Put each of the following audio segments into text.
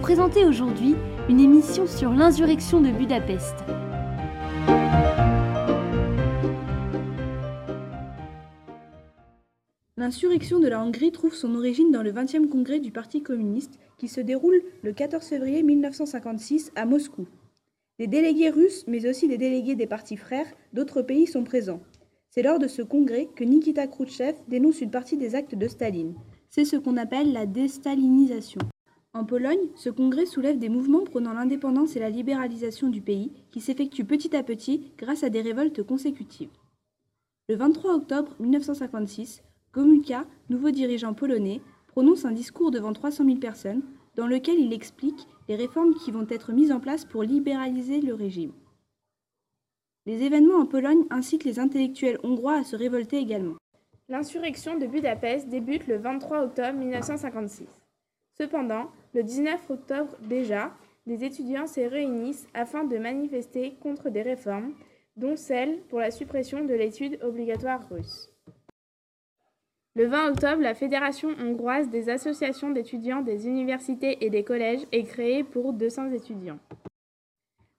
présenter aujourd'hui une émission sur l'insurrection de Budapest. L'insurrection de la Hongrie trouve son origine dans le 20e congrès du Parti communiste qui se déroule le 14 février 1956 à Moscou. Des délégués russes, mais aussi des délégués des partis frères d'autres pays sont présents. C'est lors de ce congrès que Nikita Khrouchtchev dénonce une partie des actes de Staline. C'est ce qu'on appelle la déstalinisation. En Pologne, ce congrès soulève des mouvements prônant l'indépendance et la libéralisation du pays qui s'effectuent petit à petit grâce à des révoltes consécutives. Le 23 octobre 1956, Gomulka, nouveau dirigeant polonais, prononce un discours devant 300 000 personnes dans lequel il explique les réformes qui vont être mises en place pour libéraliser le régime. Les événements en Pologne incitent les intellectuels hongrois à se révolter également. L'insurrection de Budapest débute le 23 octobre 1956. Cependant, le 19 octobre déjà, des étudiants se réunissent afin de manifester contre des réformes, dont celle pour la suppression de l'étude obligatoire russe. Le 20 octobre, la Fédération hongroise des associations d'étudiants des universités et des collèges est créée pour 200 étudiants.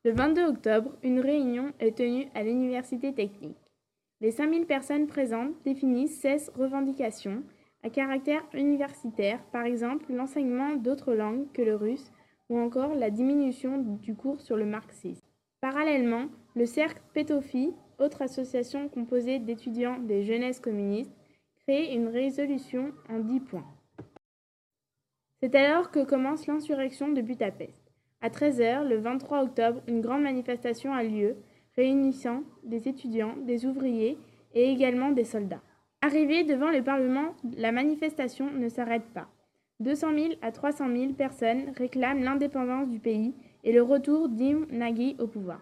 Le 22 octobre, une réunion est tenue à l'université technique. Les 5000 personnes présentes définissent 16 revendications à caractère universitaire, par exemple l'enseignement d'autres langues que le russe ou encore la diminution du cours sur le marxisme. Parallèlement, le cercle Pétofi, autre association composée d'étudiants des jeunesses communistes, crée une résolution en 10 points. C'est alors que commence l'insurrection de Budapest. À 13h, le 23 octobre, une grande manifestation a lieu, réunissant des étudiants, des ouvriers et également des soldats. Arrivés devant le Parlement, la manifestation ne s'arrête pas. 200 000 à 300 000 personnes réclament l'indépendance du pays et le retour d'Irm Nagy au pouvoir.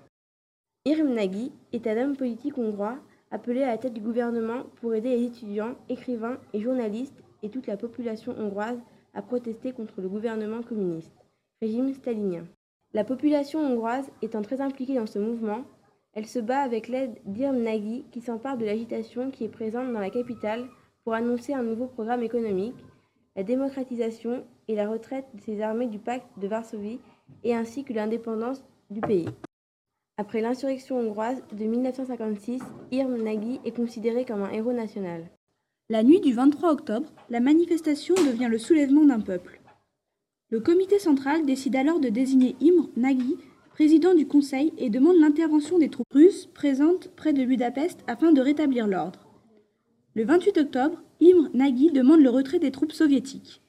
Irm Nagy est un homme politique hongrois appelé à la tête du gouvernement pour aider les étudiants, écrivains et journalistes et toute la population hongroise à protester contre le gouvernement communiste, régime stalinien. La population hongroise étant très impliquée dans ce mouvement, elle se bat avec l'aide d'Irm Nagy qui s'empare de l'agitation qui est présente dans la capitale pour annoncer un nouveau programme économique, la démocratisation et la retraite de ses armées du pacte de Varsovie et ainsi que l'indépendance du pays. Après l'insurrection hongroise de 1956, Irm Nagy est considéré comme un héros national. La nuit du 23 octobre, la manifestation devient le soulèvement d'un peuple. Le comité central décide alors de désigner Imre Nagy président du Conseil, et demande l'intervention des troupes russes présentes près de Budapest afin de rétablir l'ordre. Le 28 octobre, Imre Nagy demande le retrait des troupes soviétiques.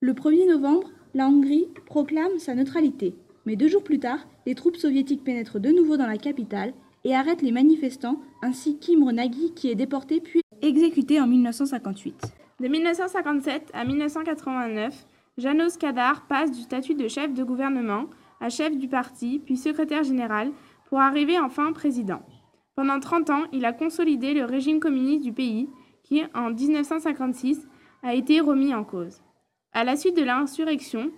Le 1er novembre, la Hongrie proclame sa neutralité, mais deux jours plus tard, les troupes soviétiques pénètrent de nouveau dans la capitale et arrêtent les manifestants, ainsi qu'Imre Nagy qui est déporté puis exécuté en 1958. De 1957 à 1989, Janos Kadar passe du statut de chef de gouvernement à chef du parti, puis secrétaire général, pour arriver enfin président. Pendant 30 ans, il a consolidé le régime communiste du pays, qui, en 1956, a été remis en cause. À la suite de l'insurrection,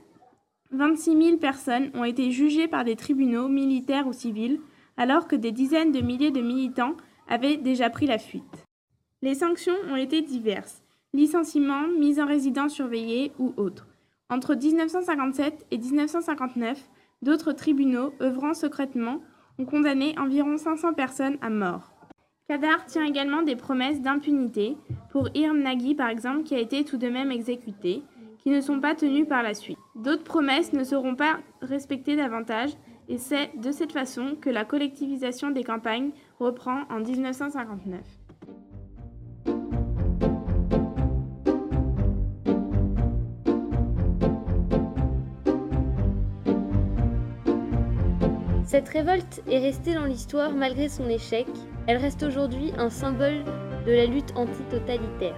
26 000 personnes ont été jugées par des tribunaux militaires ou civils, alors que des dizaines de milliers de militants avaient déjà pris la fuite. Les sanctions ont été diverses licenciements, mise en résidence surveillée ou autres. Entre 1957 et 1959, D'autres tribunaux, œuvrant secrètement, ont condamné environ 500 personnes à mort. Kadar tient également des promesses d'impunité, pour Irm Nagy par exemple, qui a été tout de même exécuté, qui ne sont pas tenues par la suite. D'autres promesses ne seront pas respectées davantage, et c'est de cette façon que la collectivisation des campagnes reprend en 1959. Cette révolte est restée dans l'histoire malgré son échec. Elle reste aujourd'hui un symbole de la lutte antitotalitaire.